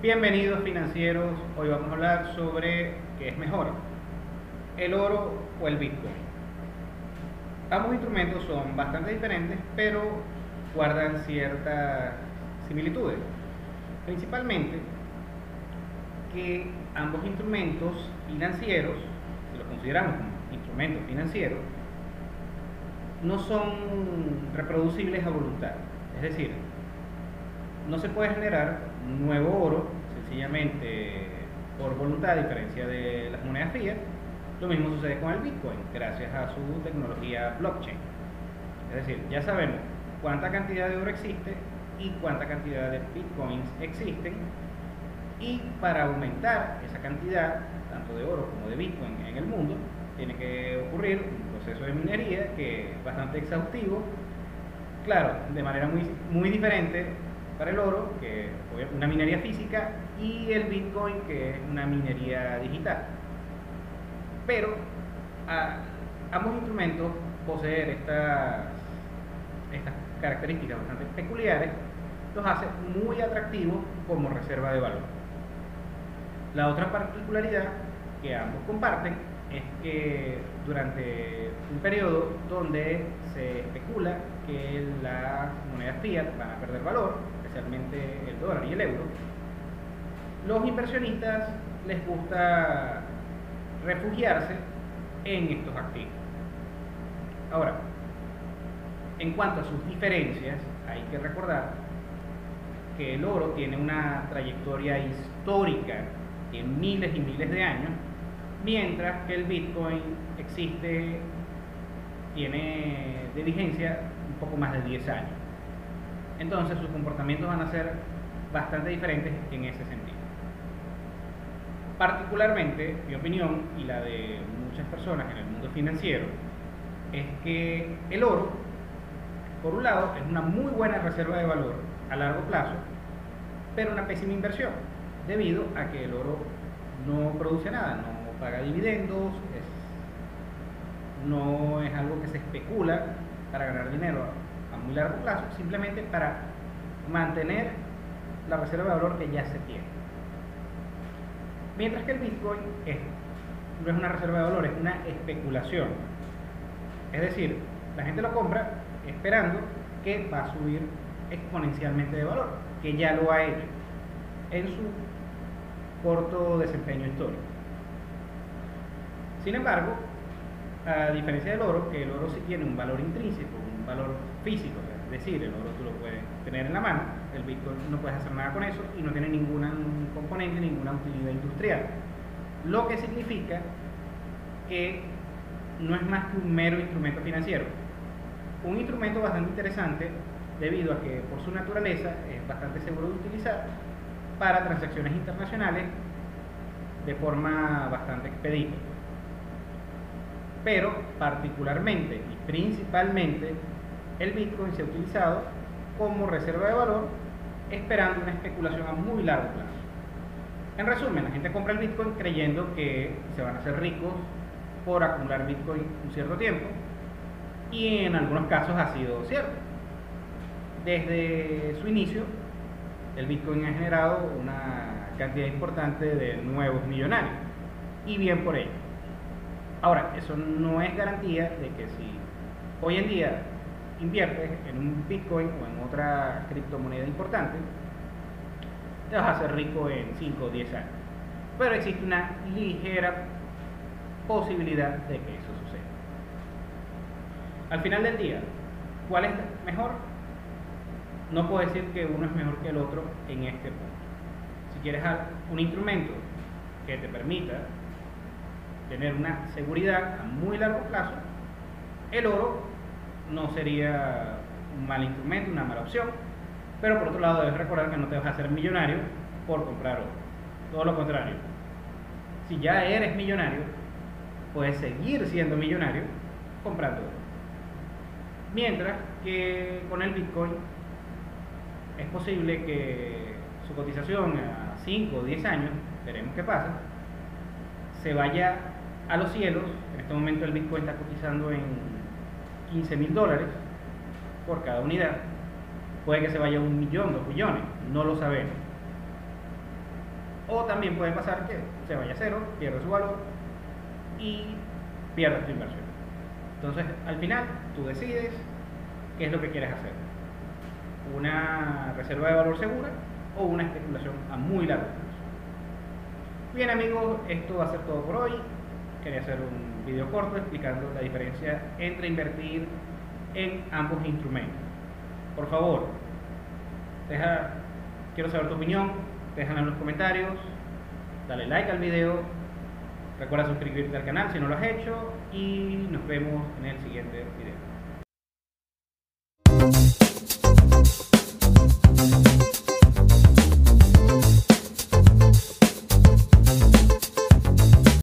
Bienvenidos financieros, hoy vamos a hablar sobre qué es mejor, el oro o el Bitcoin. Ambos instrumentos son bastante diferentes, pero guardan ciertas similitudes. Principalmente que ambos instrumentos financieros, si los consideramos como instrumentos financieros, no son reproducibles a voluntad. Es decir, no se puede generar nuevo oro sencillamente por voluntad, a diferencia de las monedas fiat. Lo mismo sucede con el Bitcoin, gracias a su tecnología blockchain. Es decir, ya sabemos cuánta cantidad de oro existe y cuánta cantidad de Bitcoins existen. Y para aumentar esa cantidad, tanto de oro como de Bitcoin en el mundo, tiene que ocurrir un proceso de minería que es bastante exhaustivo. Claro, de manera muy, muy diferente para el oro, que es una minería física, y el Bitcoin, que es una minería digital. Pero ambos instrumentos poseer estas, estas características bastante peculiares los hace muy atractivos como reserva de valor. La otra particularidad que ambos comparten es que durante un periodo donde se especula que las monedas fiat van a perder valor, especialmente el dólar y el euro, los inversionistas les gusta refugiarse en estos activos. Ahora, en cuanto a sus diferencias, hay que recordar que el oro tiene una trayectoria histórica de miles y miles de años, mientras que el Bitcoin existe, tiene de vigencia un poco más de 10 años. Entonces sus comportamientos van a ser bastante diferentes en ese sentido. Particularmente, mi opinión y la de muchas personas en el mundo financiero, es que el oro, por un lado, es una muy buena reserva de valor a largo plazo, pero una pésima inversión, debido a que el oro no produce nada, no paga dividendos, no es algo que se especula para ganar dinero a muy largo plazo, simplemente para mantener la reserva de valor que ya se tiene. Mientras que el Bitcoin no es una reserva de valor, es una especulación. Es decir, la gente lo compra esperando que va a subir exponencialmente de valor, que ya lo ha hecho en su corto desempeño histórico. Sin embargo, a diferencia del oro, que el oro sí tiene un valor intrínseco, un valor físico, es decir, el oro tú lo puedes tener en la mano, el Bitcoin no puedes hacer nada con eso y no tiene ningún componente, ninguna utilidad industrial. Lo que significa que no es más que un mero instrumento financiero. Un instrumento bastante interesante debido a que por su naturaleza es bastante seguro de utilizar para transacciones internacionales de forma bastante expedita. Pero particularmente y principalmente el Bitcoin se ha utilizado como reserva de valor esperando una especulación a muy largo plazo. En resumen, la gente compra el Bitcoin creyendo que se van a hacer ricos por acumular Bitcoin un cierto tiempo y en algunos casos ha sido cierto. Desde su inicio, el Bitcoin ha generado una cantidad importante de nuevos millonarios y bien por ello. Ahora, eso no es garantía de que si hoy en día inviertes en un Bitcoin o en otra criptomoneda importante, te vas a hacer rico en 5 o 10 años. Pero existe una ligera posibilidad de que eso suceda. Al final del día, ¿cuál es mejor? No puedo decir que uno es mejor que el otro en este punto. Si quieres un instrumento que te permita tener una seguridad a muy largo plazo, el oro no sería un mal instrumento, una mala opción, pero por otro lado debes recordar que no te vas a hacer millonario por comprar oro, todo lo contrario. Si ya eres millonario, puedes seguir siendo millonario comprando oro. Mientras que con el Bitcoin es posible que su cotización a 5 o 10 años, veremos qué pasa, se vaya a los cielos. En este momento el Bitcoin está cotizando en 15 mil dólares por cada unidad. Puede que se vaya un millón, dos millones, no lo sabemos. O también puede pasar que se vaya a cero, pierda su valor y pierda tu inversión. Entonces, al final, tú decides qué es lo que quieres hacer. Una reserva de valor segura o una especulación a muy largo plazo. Bien amigos, esto va a ser todo por hoy quería hacer un video corto explicando la diferencia entre invertir en ambos instrumentos. Por favor, deja, quiero saber tu opinión, déjala en los comentarios, dale like al video, recuerda suscribirte al canal si no lo has hecho y nos vemos en el siguiente video.